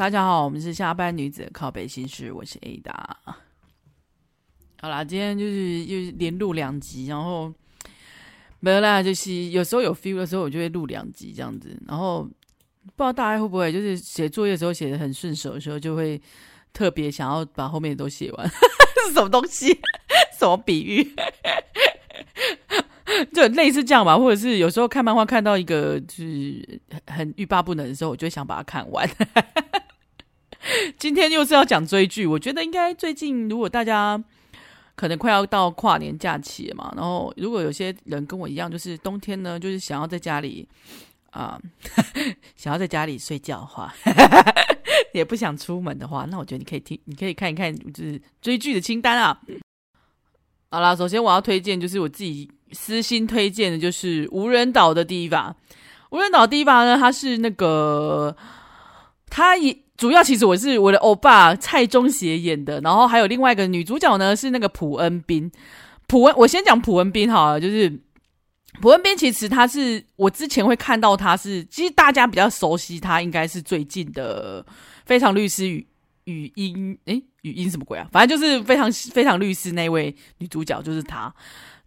大家好，我们是下班女子的靠北心事，我是 Ada。好啦，今天就是又连录两集，然后没有啦，就是有时候有 feel 的时候，我就会录两集这样子。然后不知道大家会不会，就是写作业的时候写的很顺手的时候，就会特别想要把后面都写完。这 是什么东西？什么比喻？就类似这样吧，或者是有时候看漫画看到一个就是很欲罢不能的时候，我就想把它看完。今天又是要讲追剧，我觉得应该最近如果大家可能快要到跨年假期了嘛，然后如果有些人跟我一样，就是冬天呢，就是想要在家里啊、想要在家里睡觉的话，也不想出门的话，那我觉得你可以听，你可以看一看就是追剧的清单啊。好啦，首先我要推荐就是我自己私心推荐的，就是无人岛的 D.VA。无人岛 D.VA 呢，它是那个，它也主要其实我是我的欧巴蔡中协演的，然后还有另外一个女主角呢是那个朴恩斌。朴恩，我先讲朴恩斌好了，就是朴恩斌其实他是我之前会看到他是，其实大家比较熟悉他应该是最近的《非常律师与语音》诶。语音什么鬼啊？反正就是非常非常律师那位女主角就是她，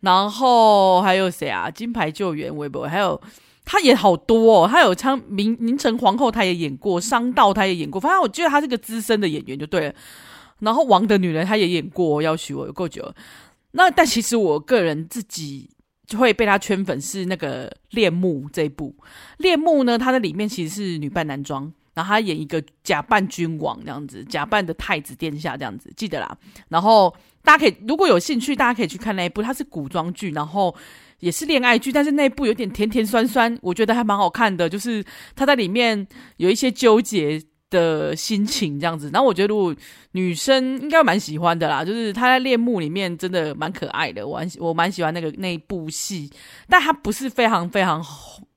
然后还有谁啊？金牌救援微博，还有她演好多哦。她有唱《明明成皇后》，她也演过；商道她也演过。反正我觉得她是个资深的演员就对了。然后《王的女人》她也演过，要许我有够久。那但其实我个人自己就会被她圈粉，是那个《恋慕》这一部。《恋慕》呢，她在里面其实是女扮男装。然后他演一个假扮君王这样子，假扮的太子殿下这样子，记得啦。然后大家可以如果有兴趣，大家可以去看那一部，它是古装剧，然后也是恋爱剧，但是那部有点甜甜酸酸，我觉得还蛮好看的。就是他在里面有一些纠结的心情这样子。然后我觉得如果女生应该蛮喜欢的啦，就是他在恋慕里面真的蛮可爱的，我蛮我蛮喜欢那个那一部戏，但他不是非常非常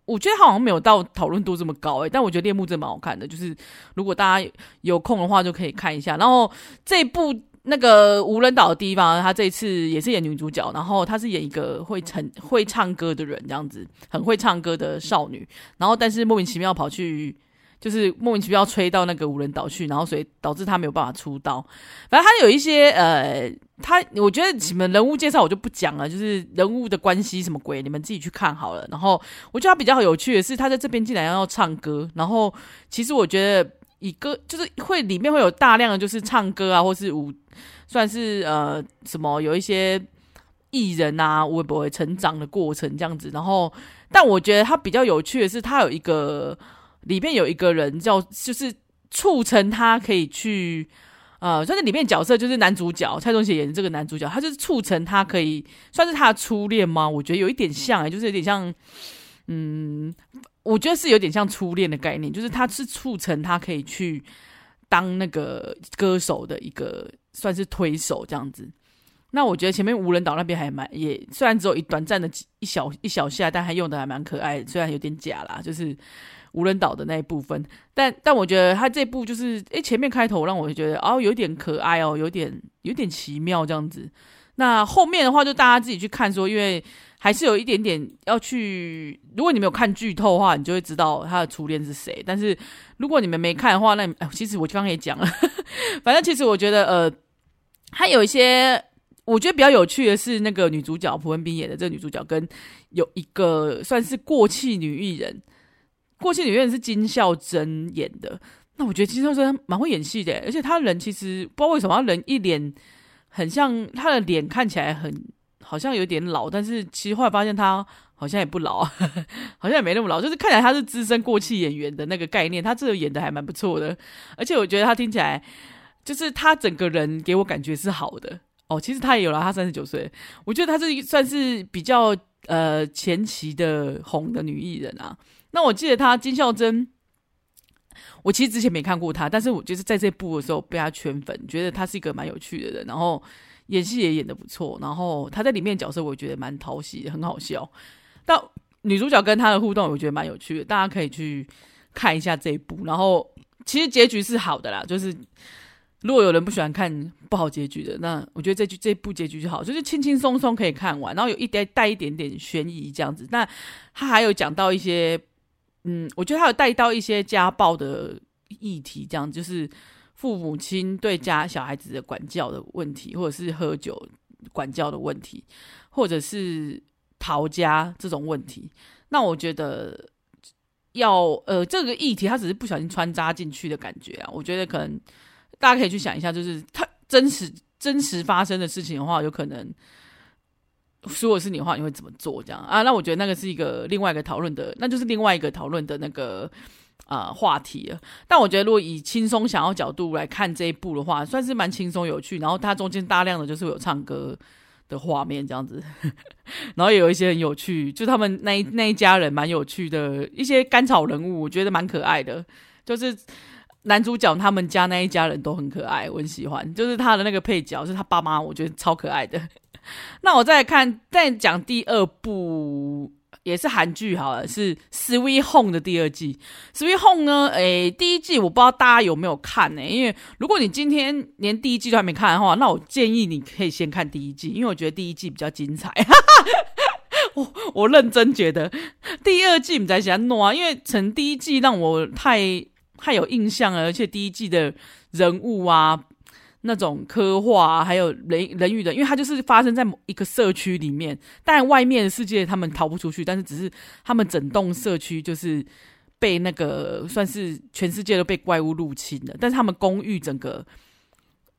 我觉得好像没有到讨论度这么高诶、但我觉得恋慕真的蛮好看的，就是如果大家有空的话就可以看一下。然后这部那个无人岛的地方，她这一次也是演女主角，然后她是演一个会唱会唱歌的人，这样子很会唱歌的少女，然后但是莫名其妙跑去。就是莫名其妙吹到那个无人岛去，然后所以导致她没有办法出道。反正她有一些呃，她我觉得什么人物介绍我就不讲了，就是人物的关系什么鬼，你们自己去看好了。然后我觉得她比较有趣的是，她在这边竟然要唱歌。然后其实我觉得以歌就是会里面会有大量的就是唱歌啊，或是舞，算是呃什么有一些艺人啊，会不会成长的过程这样子。然后但我觉得他比较有趣的是，他有一个。里面有一个人叫，就是促成他可以去，呃，算是里面角色就是男主角蔡中协演的这个男主角，他就是促成他可以算是他的初恋吗？我觉得有一点像、欸，就是有点像，嗯，我觉得是有点像初恋的概念，就是他是促成他可以去当那个歌手的一个算是推手这样子。那我觉得前面无人岛那边还蛮也，虽然只有一短暂的一小一小下，但还用的还蛮可爱的，虽然有点假啦，就是。无人岛的那一部分，但但我觉得他这部就是，诶，前面开头让我觉得哦，有点可爱哦，有点有点奇妙这样子。那后面的话就大家自己去看说，因为还是有一点点要去，如果你没有看剧透的话，你就会知道他的初恋是谁。但是如果你们没看的话，那其实我刚刚也讲了，反正其实我觉得呃，他有一些我觉得比较有趣的是那个女主角朴恩斌演的这个女主角，跟有一个算是过气女艺人。过气女艺人是金孝珍演的，那我觉得金孝珍蛮会演戏的，而且她人其实不知道为什么，她人一脸很像，他的脸看起来很好像有点老，但是其实后来发现她好像也不老，好像也没那么老，就是看起来她是资深过气演员的那个概念，她这个演的还蛮不错的，而且我觉得她听起来就是她整个人给我感觉是好的。哦，其实她也有了，她三十九岁，我觉得她是算是比较呃前期的红的女艺人啊。那我记得她金孝珍，我其实之前没看过她，但是我就是在这部的时候被她圈粉，觉得她是一个蛮有趣的人，然后演戏也演得不错，然后她在里面角色我觉得蛮讨喜，很好笑。但女主角跟她的互动，我觉得蛮有趣的，大家可以去看一下这一部。然后其实结局是好的啦，就是如果有人不喜欢看不好结局的，那我觉得这句这部结局就好，就是轻轻松松可以看完，然后有一点带一点点悬疑这样子。那他还有讲到一些。嗯，我觉得他有带到一些家暴的议题，这样就是父母亲对家小孩子的管教的问题，或者是喝酒管教的问题，或者是逃家这种问题。那我觉得要呃，这个议题他只是不小心穿插进去的感觉啊。我觉得可能大家可以去想一下，就是他真实真实发生的事情的话，有可能。如果是你的话，你会怎么做？这样啊？那我觉得那个是一个另外一个讨论的，那就是另外一个讨论的那个啊、话题了。但我觉得，如果以轻松想要角度来看这一部的话，算是蛮轻松有趣。然后它中间大量的就是有唱歌的画面这样子，然后也有一些很有趣，就他们那一那一家人蛮有趣的一些甘草人物，我觉得蛮可爱的。就是男主角他们家那一家人都很可爱，我很喜欢。就是他的那个配角，是他爸妈，我觉得超可爱的。那我再看，再讲第二部，也是韩剧，好了，是《Sweet Home》的第二季。《Sweet Home》呢，诶，第一季我不知道大家有没有看呢？因为如果你今天连第一季都还没看的话，那我建议你可以先看第一季，因为我觉得第一季比较精彩。我我认真觉得第二季你在想弄啊，因为从第一季让我太太有印象了，而且第一季的人物啊。那种刻画、啊，还有人人与人，因为它就是发生在某一个社区里面，但外面的世界他们逃不出去，但是只是他们整栋社区就是被那个算是全世界都被怪物入侵了，但是他们公寓整个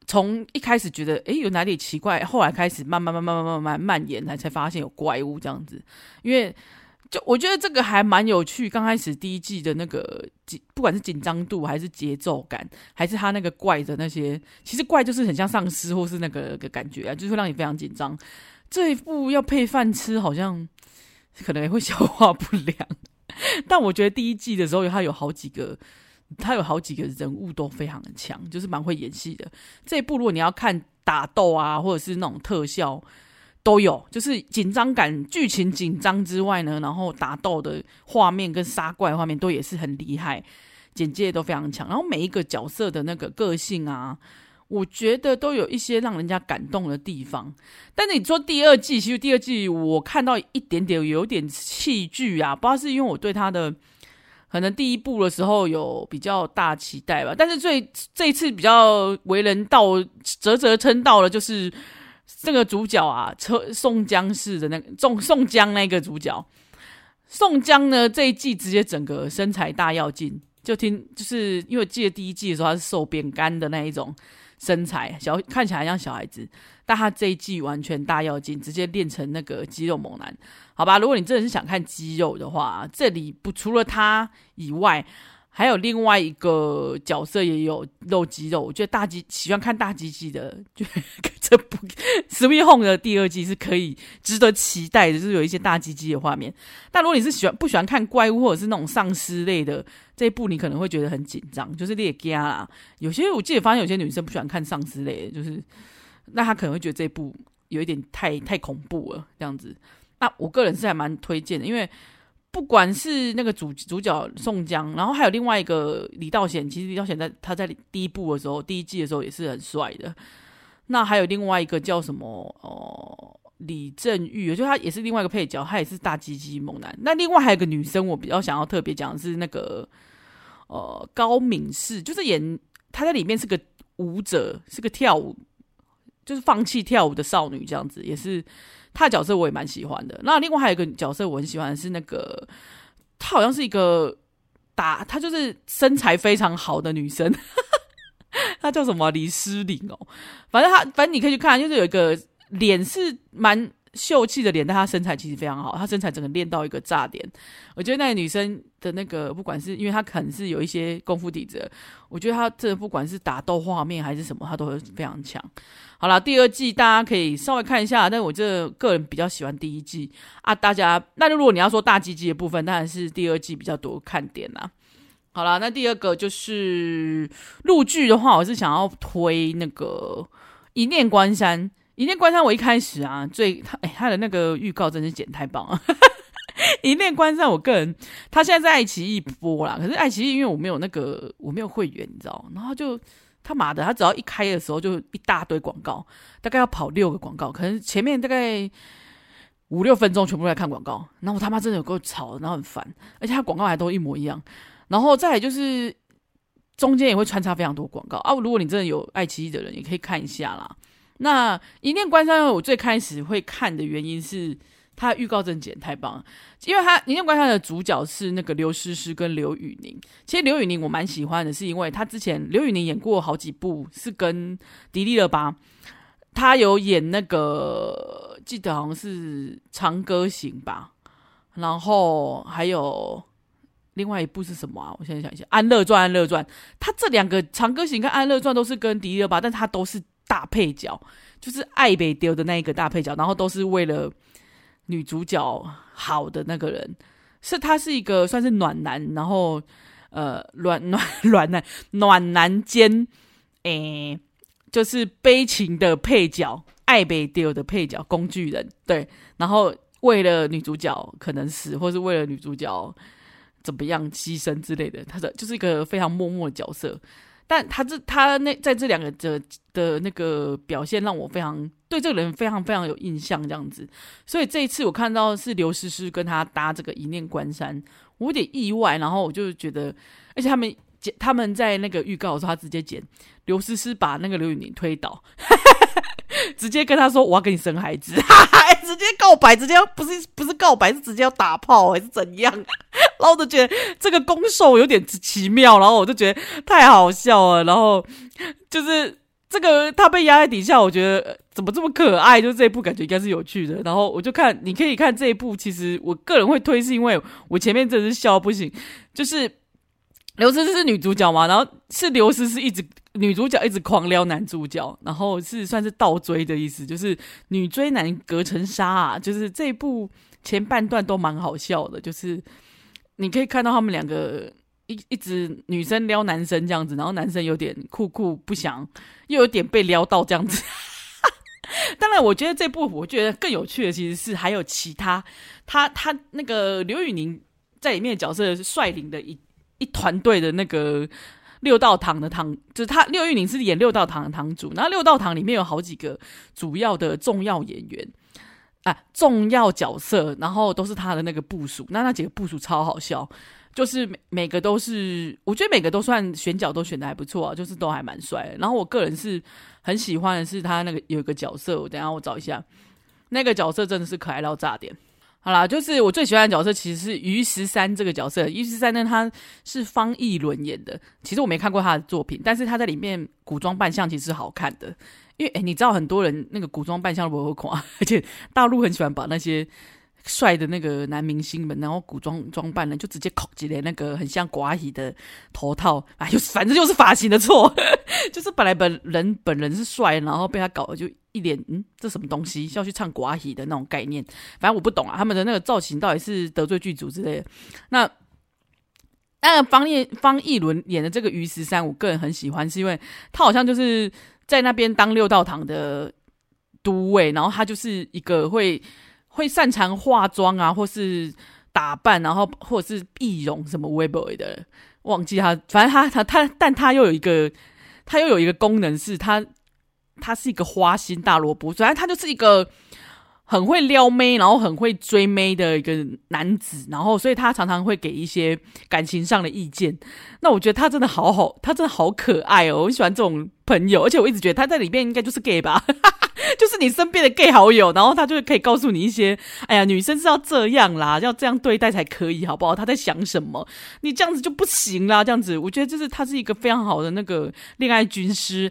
从一开始觉得诶有哪里奇怪，后来开始慢慢慢慢慢慢慢蔓延，才才发现有怪物这样子，因为。就我觉得这个还蛮有趣，刚开始第一季的那个紧，不管是紧张度还是节奏感，还是他那个怪的那些，其实怪就是很像丧尸或是那个个感觉啊，就是会让你非常紧张。这一部要配饭吃，好像可能也会 消化不良。但我觉得第一季的时候，他有好几个，他有好几个人物都非常的强，就是蛮会演戏的。这一部如果你要看打斗啊，或者是那种特效。都有，就是紧张感、剧情紧张之外呢，然后打斗的画面跟杀怪画面都也是很厉害，简介都非常强。然后每一个角色的那个个性啊，我觉得都有一些让人家感动的地方。但是你说第二季，其实第二季我看到一点点有点弃剧啊，不知道是因为我对他的可能第一部的时候有比较大期待吧。但是最这一次比较为人道啧啧称道的，就是。这个主角啊，车宋江式的那个宋宋江那个主角，宋江呢这一季直接整个身材大要进，就听就是因为记得第一季的时候他是瘦扁干的那一种身材，小看起来像小孩子，但他这一季完全大要进，直接练成那个肌肉猛男，好吧？如果你真的是想看肌肉的话，这里不除了他以外。还有另外一个角色也有露肌肉，我觉得大鸡喜欢看大鸡鸡的，就这部《Sweet Home》的第二季是可以值得期待的，就是有一些大鸡鸡的画面。但如果你是喜欢不喜欢看怪物或者是那种丧尸类的这一部，你可能会觉得很紧张，就是猎家啦。有些我记得发现有些女生不喜欢看丧尸类的，就是那她可能会觉得这部有一点太太恐怖了这样子。那我个人是还蛮推荐的，因为。不管是那个主主角宋江，然后还有另外一个李道贤，其实李道贤在他在第一部的时候，第一季的时候也是很帅的。那还有另外一个叫什么哦，李正玉，就他也是另外一个配角，他也是大鸡鸡猛男。那另外还有一个女生，我比较想要特别讲的是那个呃高敏世，就是演她在里面是个舞者，是个跳舞，就是放弃跳舞的少女这样子，也是。他的角色我也蛮喜欢的。那另外还有一个角色我很喜欢的是那个，她好像是一个打，她就是身材非常好的女生，她叫什么李诗玲哦。反正她，反正你可以去看，就是有一个脸是蛮。秀气的脸，但她身材其实非常好，她身材整个练到一个炸点。我觉得那个女生的那个，不管是因为她可能是有一些功夫底子，我觉得她这不管是打斗画面还是什么，她都会非常强。好了，第二季大家可以稍微看一下，但我这个人比较喜欢第一季啊。大家，那如果你要说大鸡鸡的部分，当然是第二季比较多看点啦。好了，那第二个就是陆剧的话，我是想要推那个《一念关山》。一念关山，我一开始啊，最他哎，他的那个预告真是剪太棒了。一念关山，我个人他现在在爱奇艺播啦，可是爱奇艺因为我没有那个我没有会员，你知道，然后就他妈的，他只要一开的时候就一大堆广告，大概要跑六个广告，可能前面大概五六分钟全部在看广告，然后他妈真的有够吵，然后很烦，而且他广告还都一模一样，然后再来就是中间也会穿插非常多广告啊。如果你真的有爱奇艺的人，也可以看一下啦。那《一念关山》我最开始会看的原因是。他预告真剪太棒了，因为他《一念关山》的主角是那个刘诗诗跟刘宇宁。其实刘宇宁我蛮喜欢的，是因为他之前刘宇宁演过好几部，是跟迪丽热巴，他有演那个记得好像是《长歌行》吧，然后还有另外一部是什么啊？我现在想一下，《安乐传》《安乐传》，他这两个《长歌行》跟《安乐传》都是跟迪丽热巴，但他都是大配角，就是爱被丢的那一个大配角，然后都是为了。女主角好的那个人，是他是一个算是暖男，然后呃暖暖 暖男暖男兼诶，就是悲情的配角，爱被丢的配角，工具人对，然后为了女主角可能死，或是为了女主角怎么样牺牲之类的，他的就是一个非常默默的角色。但他这他那在这两个的的那个表现，让我非常对这个人非常非常有印象，这样子。所以这一次我看到是刘诗诗跟他搭这个一念关山，我有点意外。然后我就觉得，而且他们剪他们在那个预告的时候，他直接剪刘诗诗把那个刘宇宁推倒。直接跟他说，我要跟你生孩子，直接告白，直接不是不是告白，是直接要打炮还是怎样？然后我就觉得这个攻受有点奇妙，然后我就觉得太好笑了。然后就是这个他被压在底下，我觉得怎么这么可爱？就这一部感觉应该是有趣的。然后我就看，你可以看这一部，其实我个人会推，是因为我前面真的是笑不行，就是。刘诗诗是女主角嘛，然后是刘诗诗一直女主角一直狂撩男主角，然后是算是倒追的意思，就是女追男隔层纱啊，就是这一部前半段都蛮好笑的，就是你可以看到他们两个一一直女生撩男生这样子，然后男生有点酷酷不想，又有点被撩到这样子。当然，我觉得这部我觉得更有趣的其实是还有其他，他他那个刘宇宁在里面角色是率领的一。一团队的那个六道堂的堂，就是他刘宇宁是演六道堂的堂主，然后六道堂里面有好几个主要的重要演员啊，重要角色，然后都是他的那个部属，那那几个部属超好笑，就是每每个都是，我觉得每个都算选角都选的还不错啊，就是都还蛮帅。然后我个人是很喜欢的是他那个有一个角色，我等下我找一下，那个角色真的是可爱到炸点。好啦，就是我最喜欢的角色，其实是于十三这个角色。于十三呢，他是方逸伦演的。其实我没看过他的作品，但是他在里面古装扮相其实好看的。因为诶，你知道很多人那个古装扮相不会垮，而且大陆很喜欢把那些帅的那个男明星们，然后古装装扮呢，就直接扣起来那个很像寡姨的头套，哎，就反正就是发型的错，就是本来本人本人是帅，然后被他搞的就。一脸嗯，这什么东西？要去唱寡戏的那种概念，反正我不懂啊。他们的那个造型到底是得罪剧组之类的。那那个方叶方逸伦演的这个于十三，我个人很喜欢，是因为他好像就是在那边当六道堂的都尉，然后他就是一个会会擅长化妆啊，或是打扮，然后或者是易容什么 Weibo 的，忘记他。反正他他他，但他又有一个他又有一个功能是他。他是一个花心大萝卜，虽然他就是一个很会撩妹，然后很会追妹的一个男子，然后所以他常常会给一些感情上的意见。那我觉得他真的好好，他真的好可爱哦，我很喜欢这种朋友，而且我一直觉得他在里面应该就是 gay 吧，就是你身边的 gay 好友，然后他就可以告诉你一些，哎呀，女生是要这样啦，要这样对待才可以，好不好？他在想什么？你这样子就不行啦，这样子，我觉得就是他是一个非常好的那个恋爱军师。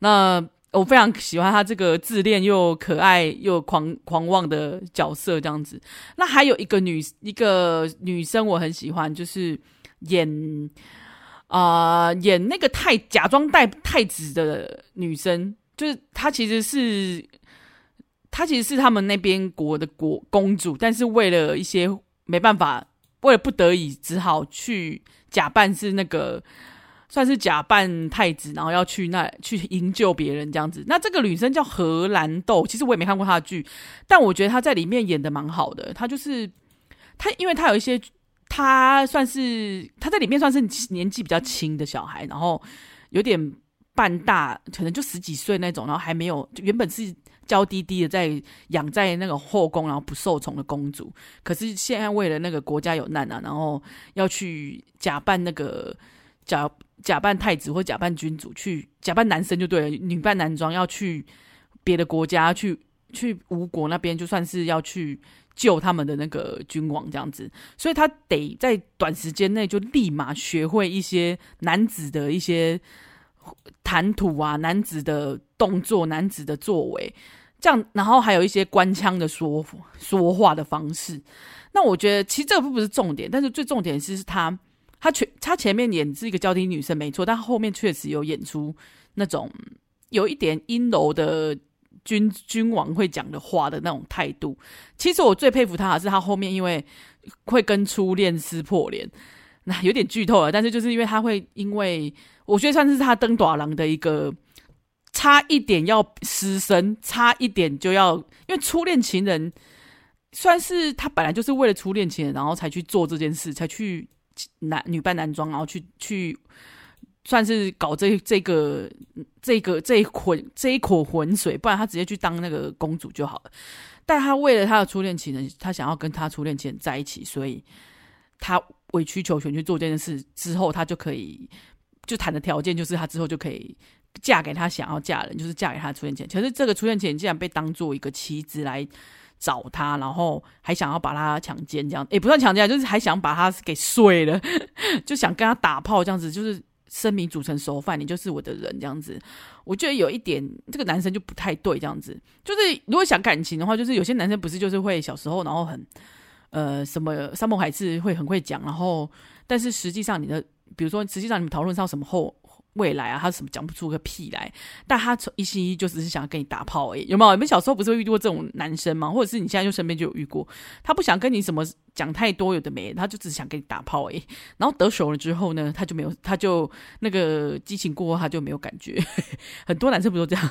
那。我非常喜欢他这个自恋又可爱又狂狂妄的角色，这样子。那还有一个女一个女生我很喜欢，就是演啊、演那个太假装带太子的女生，就是她其实是她其实是他们那边国的国公主，但是为了一些没办法，为了不得已，只好去假扮是那个。算是假扮太子，然后要去那去营救别人这样子。那这个女生叫荷兰豆，其实我也没看过她的剧，但我觉得她在里面演的蛮好的。她就是她，因为她有一些，她算是她在里面算是年纪比较轻的小孩，然后有点半大，可能就十几岁那种，然后还没有原本是娇滴滴的在养在那个后宫，然后不受宠的公主，可是现在为了那个国家有难啊，然后要去假扮那个。假假扮太子或假扮君主去假扮男生就对了，女扮男装要去别的国家去去吴国那边，就算是要去救他们的那个君王这样子，所以他得在短时间内就立马学会一些男子的一些谈吐啊，男子的动作，男子的作为，这样，然后还有一些官腔的说说话的方式。那我觉得其实这个不是重点，但是最重点是他。他全他前面演是一个娇滴女生没错，但后面确实有演出那种有一点阴柔的君君王会讲的话的那种态度。其实我最佩服他的是他后面因为会跟初恋撕破脸，那有点剧透了，但是就是因为他会因为我觉得算是他登大人的一个差一点要失身，差一点就要因为初恋情人算是他本来就是为了初恋情人，然后才去做这件事，才去。男女扮男装，然后去去，算是搞这这个这个这一捆这一口浑水，不然他直接去当那个公主就好了。但他为了他的初恋情人，他想要跟他初恋情人在一起，所以他委曲求全去做这件事之后，他就可以就谈的条件就是他之后就可以嫁给他想要嫁人，就是嫁给他初恋情人。可是这个初恋情人竟然被当做一个棋子来。找他，然后还想要把他强奸，这样也不算强奸，就是还想把他给睡了，就想跟他打炮，这样子就是生米煮成熟饭，你就是我的人，这样子。我觉得有一点，这个男生就不太对，这样子。就是如果想感情的话，就是有些男生不是就是会小时候，然后很呃什么山盟海誓会很会讲，然后但是实际上你的，比如说实际上你们讨论到什么后。未来啊，他什么讲不出个屁来，但他从一心一意就只是想要跟你打炮而已，有没有？你们小时候不是会遇过这种男生吗？或者是你现在就身边就有遇过？他不想跟你什么讲太多，有的没，他就只想跟你打炮而已。然后得手了之后呢，他就没有，他就那个激情过后，他就没有感觉。很多男生不都这样？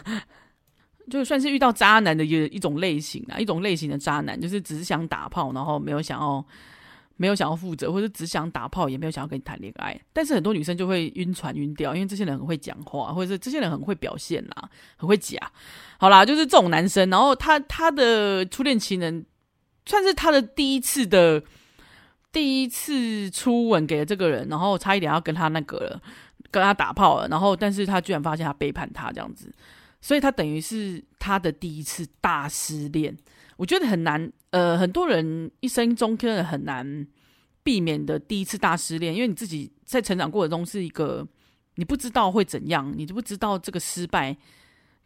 就算是遇到渣男的一一种类型啊，一种类型的渣男，就是只是想打炮，然后没有想要。没有想要负责，或者只想打炮，也没有想要跟你谈恋爱。但是很多女生就会晕船晕掉，因为这些人很会讲话，或者是这些人很会表现啦，很会假。好啦，就是这种男生，然后他他的初恋情人算是他的第一次的第一次初吻给了这个人，然后差一点要跟他那个了，跟他打炮了，然后但是他居然发现他背叛他这样子，所以他等于是他的第一次大失恋。我觉得很难，呃，很多人一生中真的很难避免的第一次大失恋，因为你自己在成长过程中是一个你不知道会怎样，你就不知道这个失败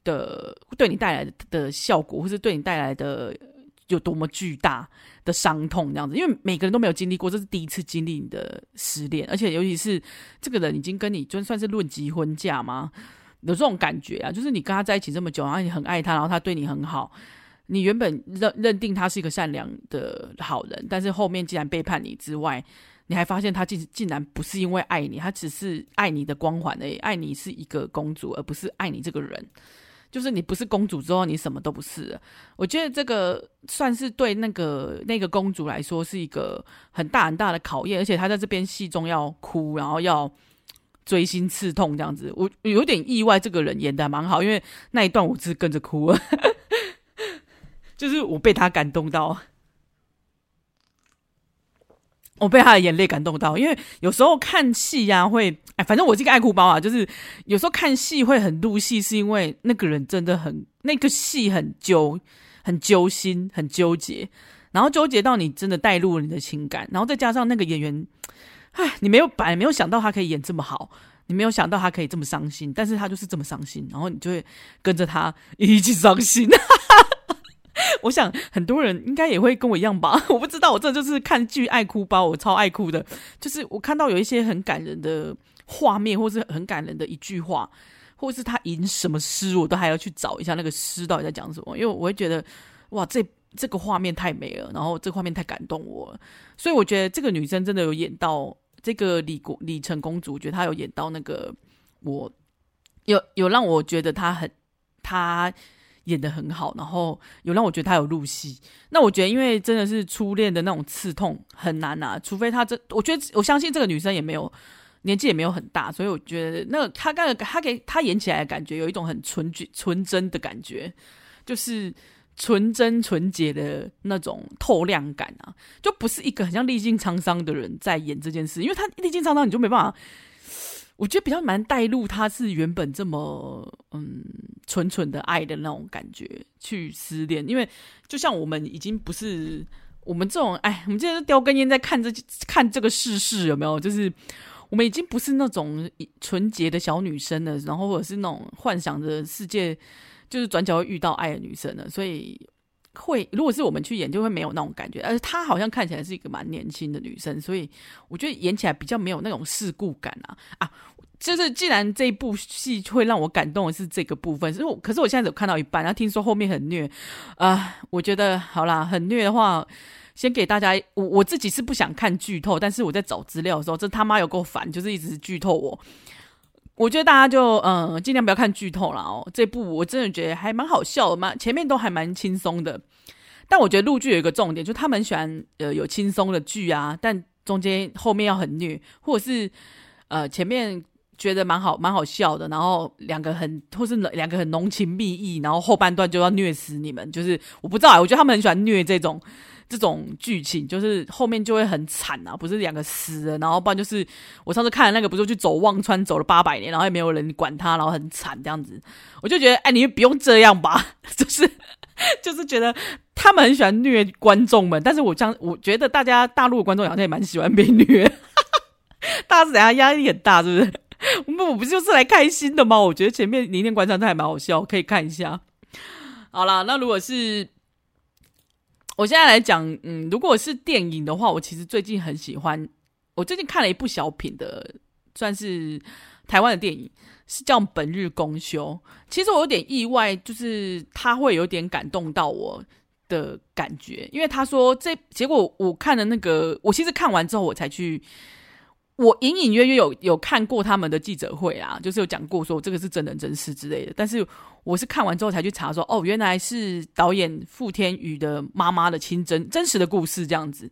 的对你带来的效果，或是对你带来的有多么巨大的伤痛这样子。因为每个人都没有经历过，这是第一次经历你的失恋，而且尤其是这个人已经跟你就算是论及婚嫁嘛，有这种感觉啊，就是你跟他在一起这么久，然后你很爱他，然后他对你很好。你原本认认定他是一个善良的好人，但是后面竟然背叛你之外，你还发现他竟竟然不是因为爱你，他只是爱你的光环而已，爱你是一个公主，而不是爱你这个人。就是你不是公主之后，你什么都不是。我觉得这个算是对那个那个公主来说是一个很大很大的考验，而且她在这边戏中要哭，然后要锥心刺痛这样子。我有点意外，这个人演得还蛮好，因为那一段我是跟着哭。就是我被他感动到，我被他的眼泪感动到。因为有时候看戏呀、啊，会哎，反正我这个爱哭包啊，就是有时候看戏会很入戏，是因为那个人真的很那个戏很揪、很揪心、很纠结，然后纠结到你真的带入了你的情感，然后再加上那个演员，哎，你没有本没有想到他可以演这么好，你没有想到他可以这么伤心，但是他就是这么伤心，然后你就会跟着他一起伤心。我想很多人应该也会跟我一样吧，我不知道，我这就是看剧爱哭包，我超爱哭的。就是我看到有一些很感人的画面，或是很感人的一句话，或是他吟什么诗，我都还要去找一下那个诗到底在讲什么，因为我会觉得哇，这这个画面太美了，然后这画面太感动我，所以我觉得这个女生真的有演到这个李国李成公主，我觉得她有演到那个我有有让我觉得她很她。演得很好，然后有让我觉得她有入戏。那我觉得，因为真的是初恋的那种刺痛很难啊，除非她这，我觉得我相信这个女生也没有年纪也没有很大，所以我觉得那个他刚他给她演起来的感觉有一种很纯纯真的感觉，就是纯真纯洁的那种透亮感啊，就不是一个很像历经沧桑的人在演这件事，因为他历经沧桑，你就没办法。我觉得比较难带入，他是原本这么嗯纯纯的爱的那种感觉去失恋，因为就像我们已经不是我们这种哎，我们现在叼根烟在看这看这个世事有没有？就是我们已经不是那种纯洁的小女生了，然后或者是那种幻想着世界就是转角会遇到爱的女生了，所以会如果是我们去演，就会没有那种感觉。而她好像看起来是一个蛮年轻的女生，所以我觉得演起来比较没有那种世故感啊啊。就是，既然这部戏会让我感动的是这个部分，是我，可是我现在只看到一半，然后听说后面很虐，啊、我觉得好啦，很虐的话，先给大家，我我自己是不想看剧透，但是我在找资料的时候，这他妈有够烦，就是一直剧透我。我觉得大家就嗯，尽量不要看剧透了哦。这部我真的觉得还蛮好笑的嘛，前面都还蛮轻松的，但我觉得陆剧有一个重点，就他们喜欢呃有轻松的剧啊，但中间后面要很虐，或者是呃前面。觉得蛮好，蛮好笑的。然后两个很，或是两个很浓情蜜意，然后后半段就要虐死你们。就是我不知道，我觉得他们很喜欢虐这种这种剧情，就是后面就会很惨啊，不是两个死了，然后不然就是我上次看的那个，不是去走忘川走了八百年，然后也没有人管他，然后很惨这样子。我就觉得，哎，你不用这样吧，就是就是觉得他们很喜欢虐观众们，但是我这样，我觉得大家大陆的观众好像也蛮喜欢被虐，大家是等下压力很大，是不是？我们我不就是来开心的吗？我觉得前面《零点观察》都还蛮好笑，可以看一下。好啦，那如果是我现在来讲，嗯，如果是电影的话，我其实最近很喜欢。我最近看了一部小品的，算是台湾的电影，是叫《本日公休》。其实我有点意外，就是他会有点感动到我的感觉，因为他说这结果我看了那个，我其实看完之后我才去。我隐隐约约有有看过他们的记者会啊，就是有讲过说这个是真人真事之类的。但是我是看完之后才去查说，哦，原来是导演傅天宇的妈妈的亲真真实的故事这样子。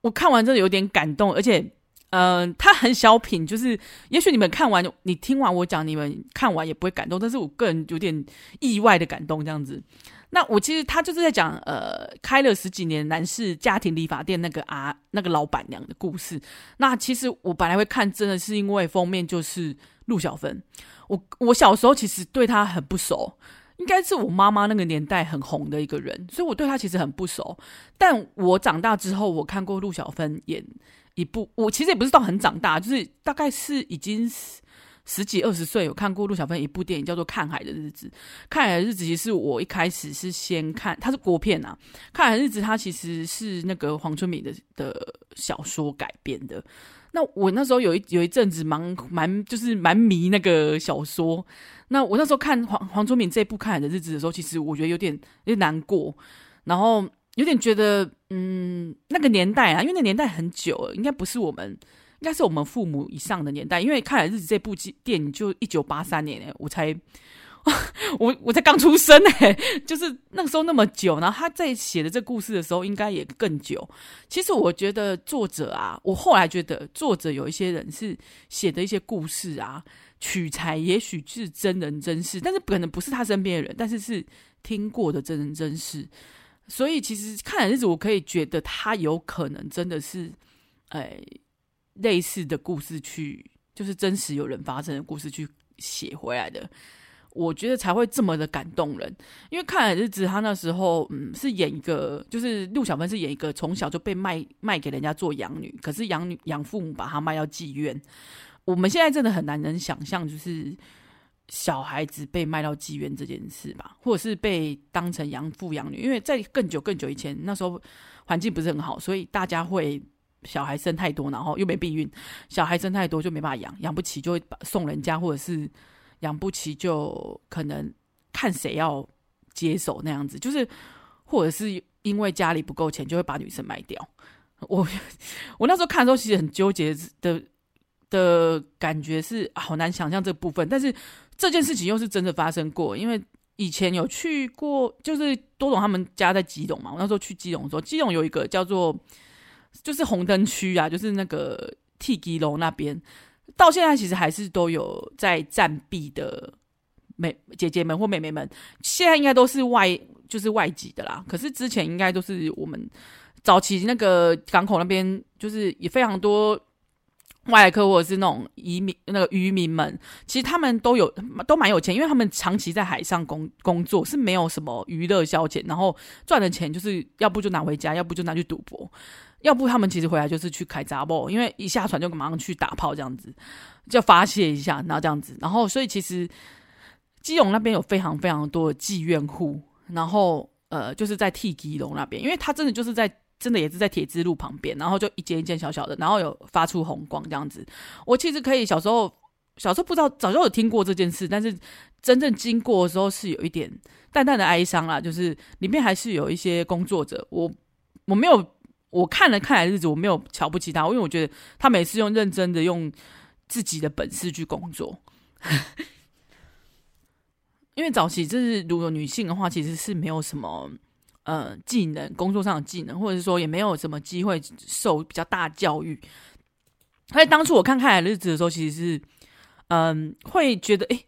我看完真的有点感动，而且，嗯、他很小品，就是也许你们看完，你听完我讲，你们看完也不会感动，但是我个人有点意外的感动这样子。那我其实他就是在讲，呃，开了十几年男士家庭理发店那个啊那个老板娘的故事。那其实我本来会看，真的是因为封面就是陆小芬。我我小时候其实对她很不熟，应该是我妈妈那个年代很红的一个人，所以我对她其实很不熟。但我长大之后，我看过陆小芬演一部，我其实也不是到很长大，就是大概是已经是。十几二十岁有看过陆小芬一部电影叫做《看海的日子》。《看海的日子》其实我一开始是先看，它是国片啊。《看海的日子》它其实是那个黄春明的的小说改编的。那我那时候有一有一阵子蛮蛮就是蛮迷那个小说。那我那时候看黄黄春明这部《看海的日子》的时候，其实我觉得有点有点难过，然后有点觉得嗯，那个年代啊，因为那年代很久了，应该不是我们。应该是我们父母以上的年代，因为《看海日子》这部电影就一九八三年诶，我才 我我才刚出生诶，就是那个时候那么久。然后他在写的这故事的时候，应该也更久。其实我觉得作者啊，我后来觉得作者有一些人是写的一些故事啊，取材也许是真人真事，但是可能不是他身边的人，但是是听过的真人真事。所以其实《看海日子》，我可以觉得他有可能真的是，哎。类似的故事去，就是真实有人发生的故事去写回来的，我觉得才会这么的感动人。因为看海日子，他那时候嗯是演一个，就是陆小芬是演一个从小就被卖卖给人家做养女，可是养女养父母把她卖到妓院。我们现在真的很难能想象，就是小孩子被卖到妓院这件事吧，或者是被当成养父养女。因为在更久更久以前，那时候环境不是很好，所以大家会。小孩生太多，然后又没避孕，小孩生太多就没办法养，养不起就会把送人家，或者是养不起就可能看谁要接手那样子，就是或者是因为家里不够钱，就会把女生卖掉。我 我那时候看的时候，其实很纠结的的感觉是好难想象这部分，但是这件事情又是真的发生过，因为以前有去过，就是多总他们家在基隆嘛，我那时候去基隆的时候，基隆有一个叫做。就是红灯区啊，就是那个 T 基楼那边，到现在其实还是都有在暂避的妹姐姐们或妹妹们，现在应该都是外就是外籍的啦。可是之前应该都是我们早期那个港口那边，就是也非常多外来客或者是那种移民那个渔民们，其实他们都有都蛮有钱，因为他们长期在海上工工作，是没有什么娱乐消遣，然后赚的钱就是要不就拿回家，要不就拿去赌博，要不他们其实回来就是去开杂货，因为一下船就马上去打炮这样子，就发泄一下，然后这样子，然后所以其实基隆那边有非常非常多的妓院户，然后呃就是在替基隆那边，因为他真的就是在。真的也是在铁之路旁边，然后就一间一间小小的，然后有发出红光这样子。我其实可以小时候小时候不知道，早就有听过这件事，但是真正经过的时候是有一点淡淡的哀伤啦，就是里面还是有一些工作者，我我没有我看了看来日子，我没有瞧不起他，因为我觉得他每次用认真的用自己的本事去工作。因为早期就是如果女性的话，其实是没有什么。呃，技能工作上的技能，或者是说也没有什么机会受比较大教育。所以当初我看《看海日子》的时候，其实是嗯、会觉得诶，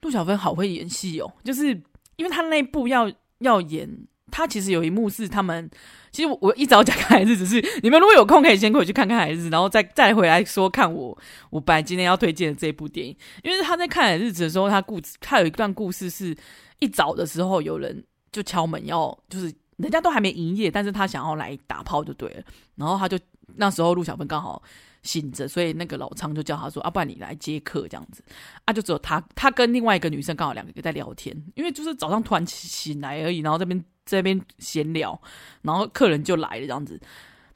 杜小芬好会演戏哦，就是因为他那一部要要演，他其实有一幕是他们，其实我，我一早讲《看海日子》是你们如果有空可以先回去看看《海日子》，然后再再回来说看我我本来今天要推荐的这部电影，因为他在《看海日子》的时候，他故他有一段故事是一早的时候有人。就敲门要，就是人家都还没营业，但是他想要来打炮就对了。然后他就那时候陆小芬刚好醒着，所以那个老昌就叫他说：“啊，不然你来接客这样子。”啊，就只有他，他跟另外一个女生刚好两个在聊天，因为就是早上突然醒来而已，然后这边这边闲聊，然后客人就来了这样子，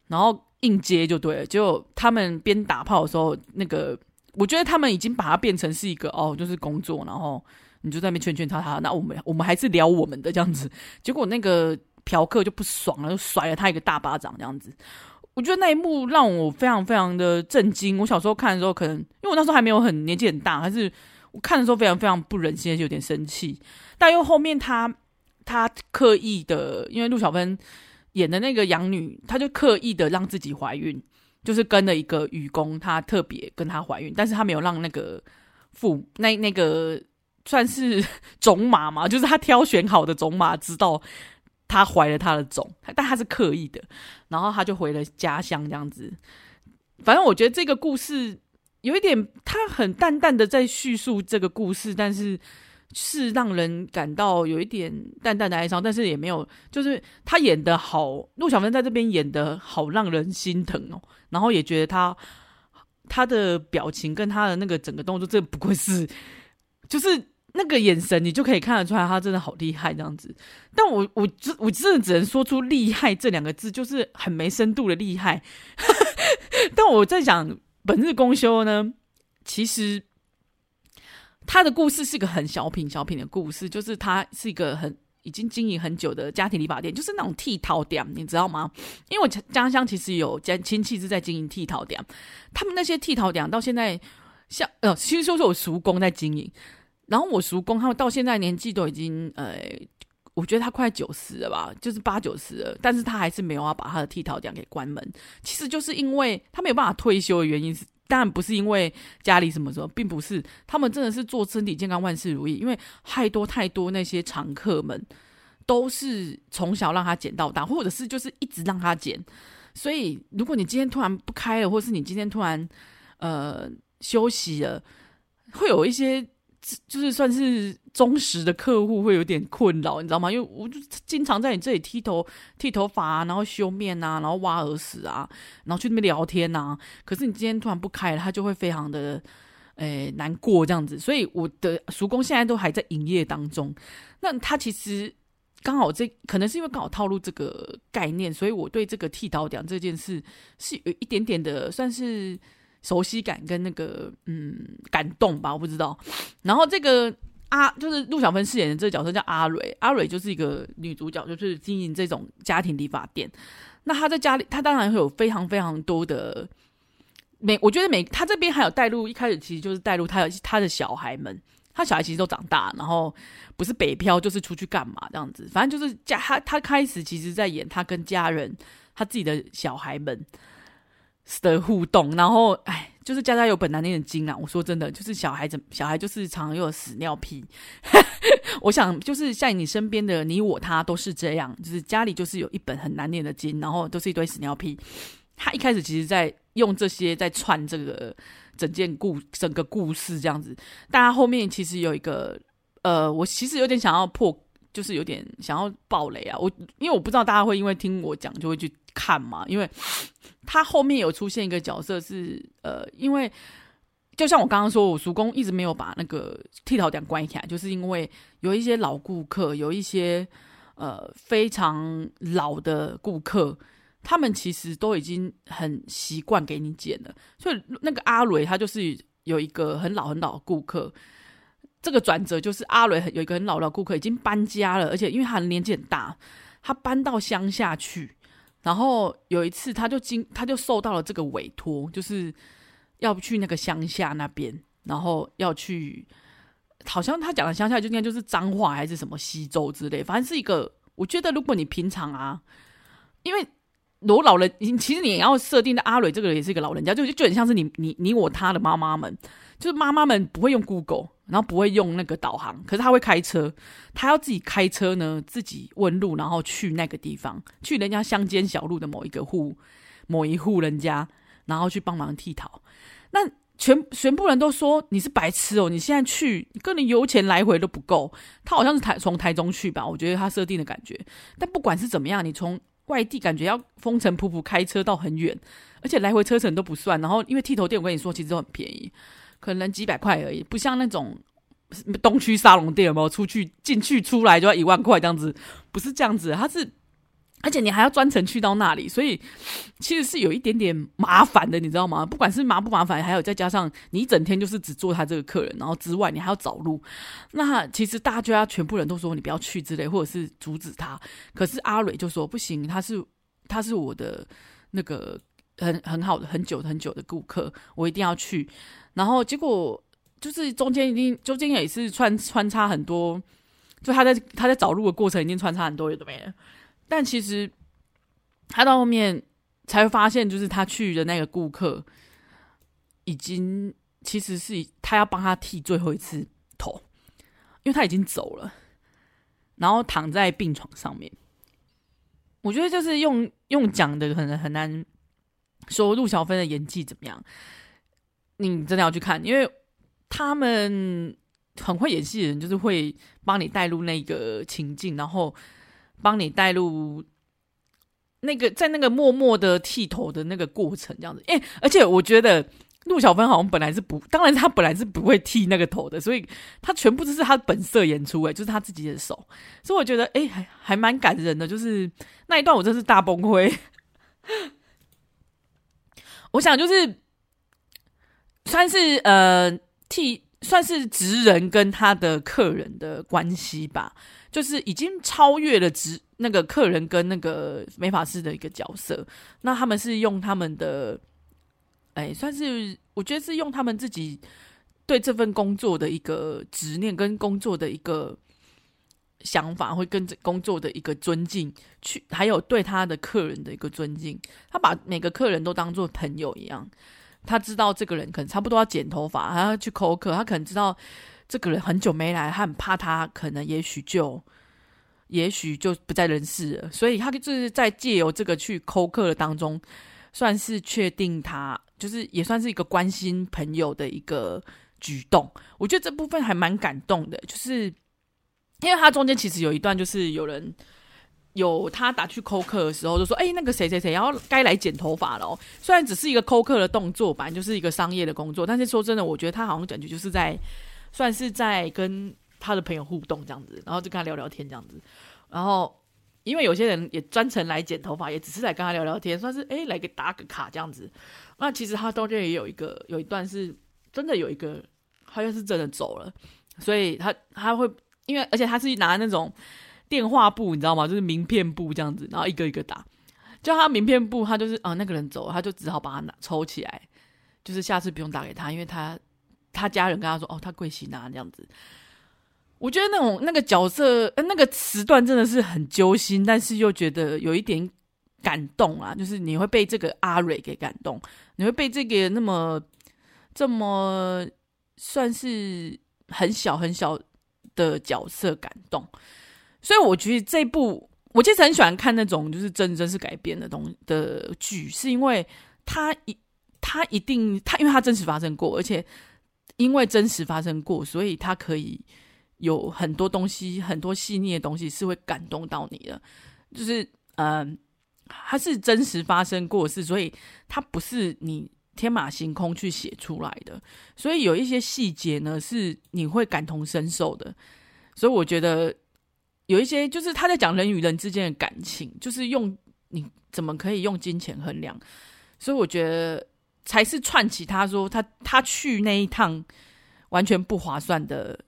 然后应接就对了。结果他们边打炮的时候，那个我觉得他们已经把它变成是一个哦，就是工作，然后。你就在那边劝劝他，他那我们我们还是聊我们的这样子，结果那个嫖客就不爽了，就甩了他一个大巴掌这样子。我觉得那一幕让我非常非常的震惊。我小时候看的时候，可能因为我那时候还没有很年纪很大，还是我看的时候非常非常不忍心，就有点生气。但又后面他他刻意的，因为陆小芬演的那个养女，她就刻意的让自己怀孕，就是跟了一个渔工，她特别跟她怀孕，但是她没有让那个父那那个。算是种马嘛，就是他挑选好的种马，知道他怀了他的种，但他是刻意的，然后他就回了家乡这样子。反正我觉得这个故事有一点，他很淡淡的在叙述这个故事，但是是让人感到有一点淡淡的哀伤，但是也没有，就是他演的好，陆小芬在这边演的好，让人心疼哦。然后也觉得他他的表情跟他的那个整个动作，这不愧是就是。那个眼神，你就可以看得出来，他真的好厉害这样子。但我我我真的只能说出“厉害”这两个字，就是很没深度的厉害。但我在想，本日公休呢，其实他的故事是个很小品小品的故事，就是他是一个很已经经营很久的家庭理发店，就是那种剃头店，你知道吗？因为我家乡其实有家亲戚是在经营剃头店，他们那些剃头店到现在，像呃，其实说是我叔公在经营。然后我叔公他们到现在年纪都已经，呃，我觉得他快九十了吧，就是八九十了，但是他还是没有要把他的剃头店给关门。其实就是因为他没有办法退休的原因是，当然不是因为家里什么什么，并不是，他们真的是做身体健康万事如意，因为太多太多那些常客们都是从小让他剪到大，或者是就是一直让他剪，所以如果你今天突然不开了，或是你今天突然呃休息了，会有一些。就是算是忠实的客户会有点困扰，你知道吗？因为我就经常在你这里剃头、剃头发，然后修面啊，然后挖耳屎啊，然后去那边聊天啊。可是你今天突然不开了，他就会非常的诶、难过这样子。所以我的叔公现在都还在营业当中。那他其实刚好这可能是因为刚好套路这个概念，所以我对这个剃刀讲这件事是有一点点的算是。熟悉感跟那个嗯感动吧，我不知道。然后这个阿就是陆小芬饰演的这个角色叫阿蕊，阿蕊就是一个女主角，就是经营这种家庭理发店。那她在家里，她当然会有非常非常多的每，我觉得每她这边还有带入，一开始其实就是带入她有她的小孩们，她小孩其实都长大，然后不是北漂就是出去干嘛这样子，反正就是家她她开始其实在演她跟家人，她自己的小孩们。的互动，然后哎，就是家家有本难念的经啊！我说真的，就是小孩子，小孩就是常常又有屎尿屁。我想，就是像你身边的你我他都是这样，就是家里就是有一本很难念的经，然后都是一堆屎尿屁。他一开始其实，在用这些在串这个整件故整个故事这样子。但他后面其实有一个，呃，我其实有点想要破，就是有点想要爆雷啊。我因为我不知道大家会因为听我讲就会去看嘛，因为他后面有出现一个角色是，呃，因为就像我刚刚说，我叔公一直没有把那个剃头店关起来，就是因为有一些老顾客，有一些呃非常老的顾客。他们其实都已经很习惯给你剪了，所以那个阿蕊他就是有一个很老很老的顾客。这个转折就是阿蕊有一个很老的顾客已经搬家了，而且因为他的年纪很大，他搬到乡下去。然后有一次他就经他就受到了这个委托，就是要不去那个乡下那边，然后要去，好像他讲的乡下就应该就是彰化还是什么西周之类，反正是一个。我觉得如果你平常啊，因为。罗老人，其实你要设定的阿蕊这个人也是一个老人家，就就很像是你你你我他的妈妈们，就是妈妈们不会用 Google，然后不会用那个导航，可是他会开车，他要自己开车呢，自己问路，然后去那个地方，去人家乡间小路的某一个户，某一户人家，然后去帮忙剃头。那全全部人都说你是白痴哦，你现在去，你跟你油钱来回都不够。他好像是台从台中去吧，我觉得他设定的感觉。但不管是怎么样，你从外地感觉要风尘仆仆开车到很远，而且来回车程都不算。然后因为剃头店，我跟你说其实都很便宜，可能几百块而已，不像那种 东区沙龙店有没有？出去进去出来就要一万块这样子，不是这样子，它是。而且你还要专程去到那里，所以其实是有一点点麻烦的，你知道吗？不管是麻不麻烦，还有再加上你一整天就是只做他这个客人，然后之外你还要找路，那其实大家全部人都说你不要去之类，或者是阻止他。可是阿蕊就说不行，他是他是我的那个很很好的很久很久的顾客，我一定要去。然后结果就是中间已经中间也是穿穿插很多，就他在他在找路的过程已经穿插很多有的没的。但其实他到后面才发现，就是他去的那个顾客已经其实是他要帮他剃最后一次头，因为他已经走了，然后躺在病床上面。我觉得就是用用讲的可能很难说陆小芬的演技怎么样，你真的要去看，因为他们很会演戏的人，就是会帮你带入那个情境，然后。帮你带入那个在那个默默的剃头的那个过程，这样子。哎，而且我觉得陆小芬好像本来是不，当然他本来是不会剃那个头的，所以他全部都是他本色演出，哎，就是他自己的手。所以我觉得，哎，还还蛮感人的。就是那一段，我真是大崩溃。我想，就是算是呃替，算是职人跟他的客人的关系吧。就是已经超越了职那个客人跟那个美发师的一个角色，那他们是用他们的，哎，算是我觉得是用他们自己对这份工作的一个执念跟工作的一个想法，会跟着工作的一个尊敬去，还有对他的客人的一个尊敬，他把每个客人都当做朋友一样，他知道这个人可能差不多要剪头发，还要去抠客，他可能知道。这个人很久没来，他很怕他可能也许就，也许就不在人世了，所以他就是在借由这个去抠客的当中，算是确定他就是也算是一个关心朋友的一个举动。我觉得这部分还蛮感动的，就是因为他中间其实有一段就是有人有他打去抠客的时候，就说：“哎，那个谁谁谁，然后该来剪头发了哦。”虽然只是一个抠客的动作，本来就是一个商业的工作，但是说真的，我觉得他好像感觉就是在。算是在跟他的朋友互动这样子，然后就跟他聊聊天这样子，然后因为有些人也专程来剪头发，也只是来跟他聊聊天，算是诶来给打个卡这样子。那其实他中间也有一个有一段是真的有一个好像是真的走了，所以他他会因为而且他是拿那种电话簿，你知道吗？就是名片簿这样子，然后一个一个打。就他名片簿，他就是啊那个人走了，他就只好把它拿抽起来，就是下次不用打给他，因为他。他家人跟他说：“哦，他贵姓啊？”这样子，我觉得那种那个角色，呃，那个词段真的是很揪心，但是又觉得有一点感动啊。就是你会被这个阿蕊给感动，你会被这个那么这么算是很小很小的角色感动。所以我觉得这部我其实很喜欢看那种就是真真实改编的东的剧，是因为他一。他一定他，因为他真实发生过，而且因为真实发生过，所以他可以有很多东西，很多细腻的东西是会感动到你的。就是嗯、呃，他是真实发生过的事，所以他不是你天马行空去写出来的。所以有一些细节呢，是你会感同身受的。所以我觉得有一些，就是他在讲人与人之间的感情，就是用你怎么可以用金钱衡量。所以我觉得才是串起他说他他去那一趟完全不划算的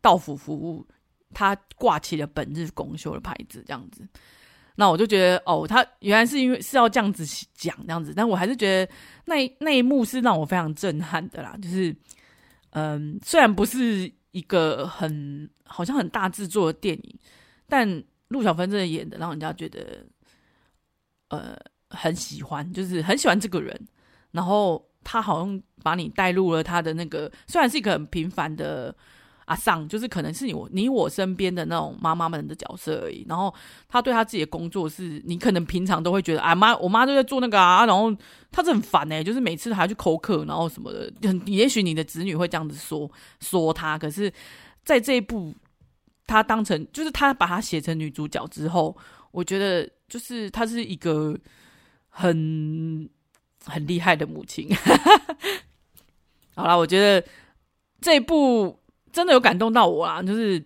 道府服务，他挂起了本日公休的牌子，这样子。那我就觉得哦，他原来是因为是要这样子讲这样子，但我还是觉得那那一幕是让我非常震撼的啦。就是嗯，虽然不是一个很好像很大制作的电影，但陆小芬真的演的让人家觉得呃。很喜欢，就是很喜欢这个人，然后他好像把你带入了他的那个，虽然是一个很平凡的阿桑，就是可能是你我你我身边的那种妈妈们的角色而已。然后他对他自己的工作是，你可能平常都会觉得，啊妈，我妈都在做那个啊，然后他是很烦哎、就是每次还要去口渴，然后什么的。很也许你的子女会这样子说说他，可是在这一部，他当成就是他把他写成女主角之后，我觉得就是他是一个。很很厉害的母亲，好啦，我觉得这一部真的有感动到我啊！就是，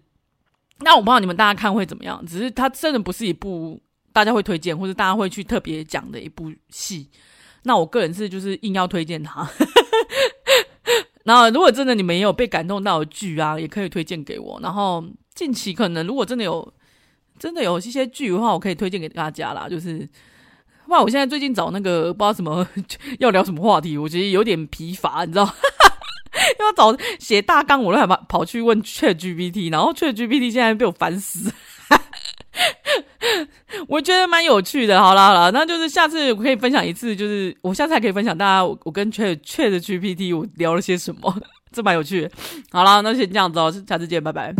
那我不知道你们大家看会怎么样，只是它真的不是一部大家会推荐或者大家会去特别讲的一部戏。那我个人是就是硬要推荐它。然后，如果真的你们也有被感动到的剧啊，也可以推荐给我。然后近期可能如果真的有真的有一些剧的话，我可以推荐给大家啦，就是。哇！我现在最近找那个不知道什么 要聊什么话题，我觉得有点疲乏，你知道？要找写大纲，我都还跑跑去问确 GPT，然后确 GPT 现在被我烦死。我觉得蛮有趣的。好啦好啦，那就是下次我可以分享一次，就是我下次还可以分享大家我，跟 Chat ChatGPT 我聊了些什么，这蛮有趣的。好啦，那先这样子哦，下次见，拜拜。